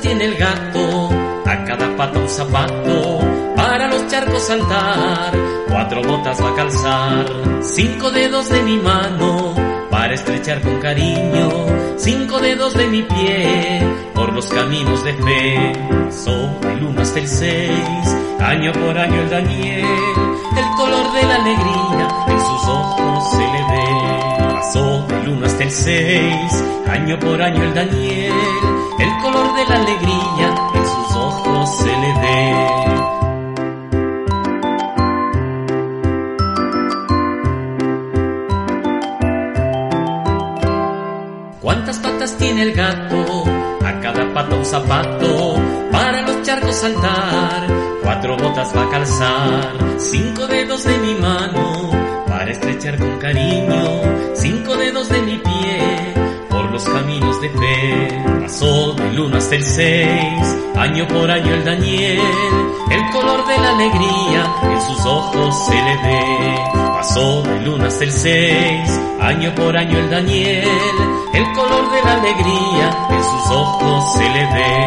Tiene el gato? A cada pata un zapato. Para los charcos saltar. Cuatro botas va a calzar. Cinco dedos de mi mano. Para estrechar con cariño. Cinco dedos de mi pie. Por los caminos de fe. Sobre el uno hasta el seis. Año por año el Daniel. El color de la alegría. En sus ojos se le ve. Pasó del 1 hasta el 6, año por año el Daniel, el color de la alegría en sus ojos se le ve. ¿Cuántas patas tiene el gato? A cada pata un zapato, para los charcos saltar, cuatro botas va a calzar, cinco dedos de mi mano, para estrechar con cariño, cinco dedos de mi pie, por los caminos de fe, pasó del 1 hasta el 6, año por año el Daniel, el color de la alegría en sus ojos se le ve, pasó del 1 hasta el 6, año por año el Daniel, el color de la alegría en sus ojos se le ve.